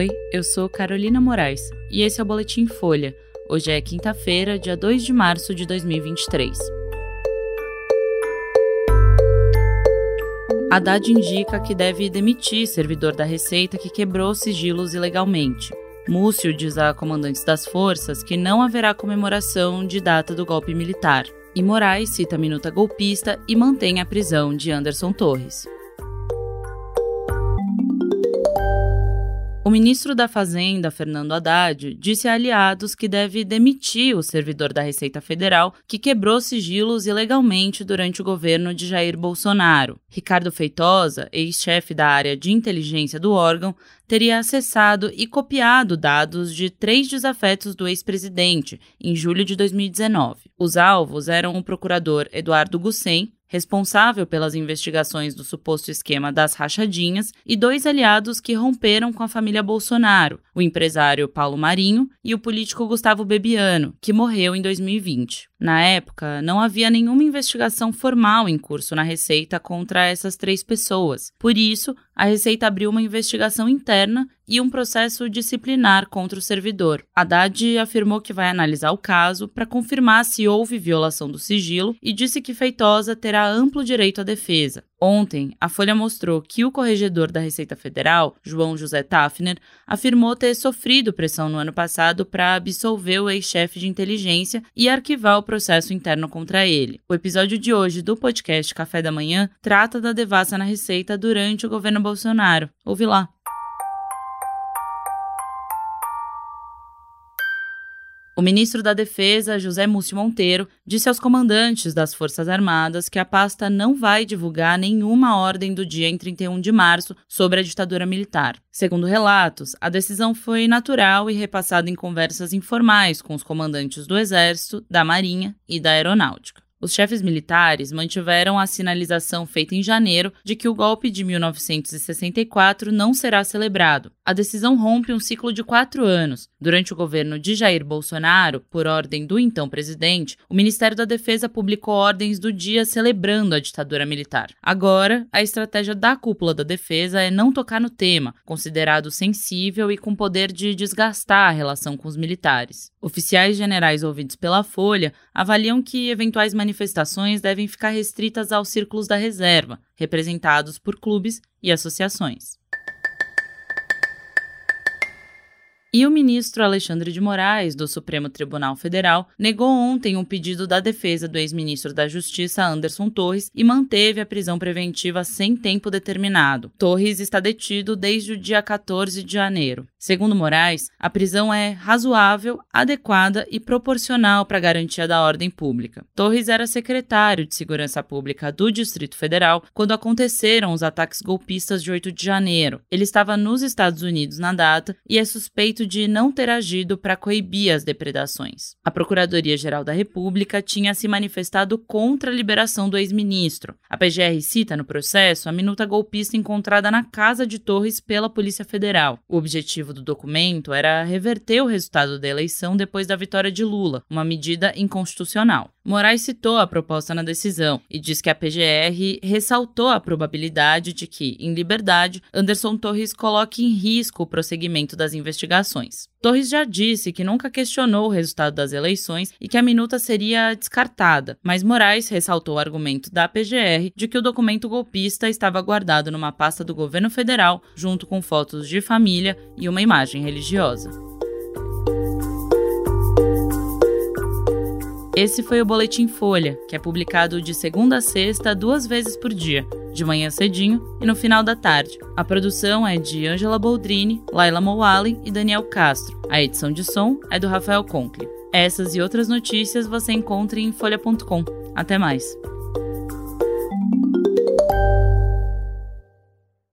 Oi, eu sou Carolina Moraes e esse é o Boletim Folha. Hoje é quinta-feira, dia 2 de março de 2023. Haddad indica que deve demitir servidor da Receita que quebrou sigilos ilegalmente. Múcio diz a comandantes das forças que não haverá comemoração de data do golpe militar. E Moraes cita a minuta golpista e mantém a prisão de Anderson Torres. O ministro da Fazenda, Fernando Haddad, disse a aliados que deve demitir o servidor da Receita Federal que quebrou sigilos ilegalmente durante o governo de Jair Bolsonaro. Ricardo Feitosa, ex-chefe da área de inteligência do órgão, teria acessado e copiado dados de três desafetos do ex-presidente em julho de 2019. Os alvos eram o procurador Eduardo Gussen, responsável pelas investigações do suposto esquema das rachadinhas, e dois aliados que romperam com a família Bolsonaro, o empresário Paulo Marinho e o político Gustavo Bebiano, que morreu em 2020. Na época, não havia nenhuma investigação formal em curso na Receita contra essas três pessoas. Por isso, a Receita abriu uma investigação interna e um processo disciplinar contra o servidor. Haddad afirmou que vai analisar o caso para confirmar se houve violação do sigilo e disse que Feitosa terá amplo direito à defesa. Ontem, a Folha mostrou que o corregedor da Receita Federal, João José Tafner, afirmou ter sofrido pressão no ano passado para absolver o ex-chefe de inteligência e arquivar o processo interno contra ele. O episódio de hoje do podcast Café da Manhã trata da devassa na Receita durante o governo Bolsonaro. Ouve lá. O ministro da Defesa, José Múcio Monteiro, disse aos comandantes das Forças Armadas que a pasta não vai divulgar nenhuma ordem do dia em 31 de março sobre a ditadura militar. Segundo relatos, a decisão foi natural e repassada em conversas informais com os comandantes do Exército, da Marinha e da Aeronáutica. Os chefes militares mantiveram a sinalização feita em janeiro de que o golpe de 1964 não será celebrado. A decisão rompe um ciclo de quatro anos. Durante o governo de Jair Bolsonaro, por ordem do então presidente, o Ministério da Defesa publicou ordens do dia celebrando a ditadura militar. Agora, a estratégia da cúpula da defesa é não tocar no tema, considerado sensível e com poder de desgastar a relação com os militares. Oficiais generais ouvidos pela Folha avaliam que eventuais manifestações manifestações devem ficar restritas aos círculos da reserva, representados por clubes e associações. E o ministro Alexandre de Moraes, do Supremo Tribunal Federal, negou ontem um pedido da defesa do ex-ministro da Justiça, Anderson Torres, e manteve a prisão preventiva sem tempo determinado. Torres está detido desde o dia 14 de janeiro. Segundo Moraes, a prisão é razoável, adequada e proporcional para a garantia da ordem pública. Torres era secretário de Segurança Pública do Distrito Federal quando aconteceram os ataques golpistas de 8 de janeiro. Ele estava nos Estados Unidos na data e é suspeito de não ter agido para coibir as depredações. A Procuradoria-Geral da República tinha se manifestado contra a liberação do ex-ministro. A PGR cita no processo a minuta golpista encontrada na casa de Torres pela Polícia Federal. O objetivo do documento era reverter o resultado da eleição depois da vitória de Lula, uma medida inconstitucional. Moraes citou a proposta na decisão e diz que a PGR ressaltou a probabilidade de que, em liberdade, Anderson Torres coloque em risco o prosseguimento das investigações. Torres já disse que nunca questionou o resultado das eleições e que a minuta seria descartada, mas Moraes ressaltou o argumento da PGR de que o documento golpista estava guardado numa pasta do governo federal, junto com fotos de família e uma imagem religiosa. Esse foi o Boletim Folha, que é publicado de segunda a sexta, duas vezes por dia, de manhã cedinho e no final da tarde. A produção é de Angela Boldrini, Laila Mowallen e Daniel Castro. A edição de som é do Rafael Conkle. Essas e outras notícias você encontra em folha.com. Até mais!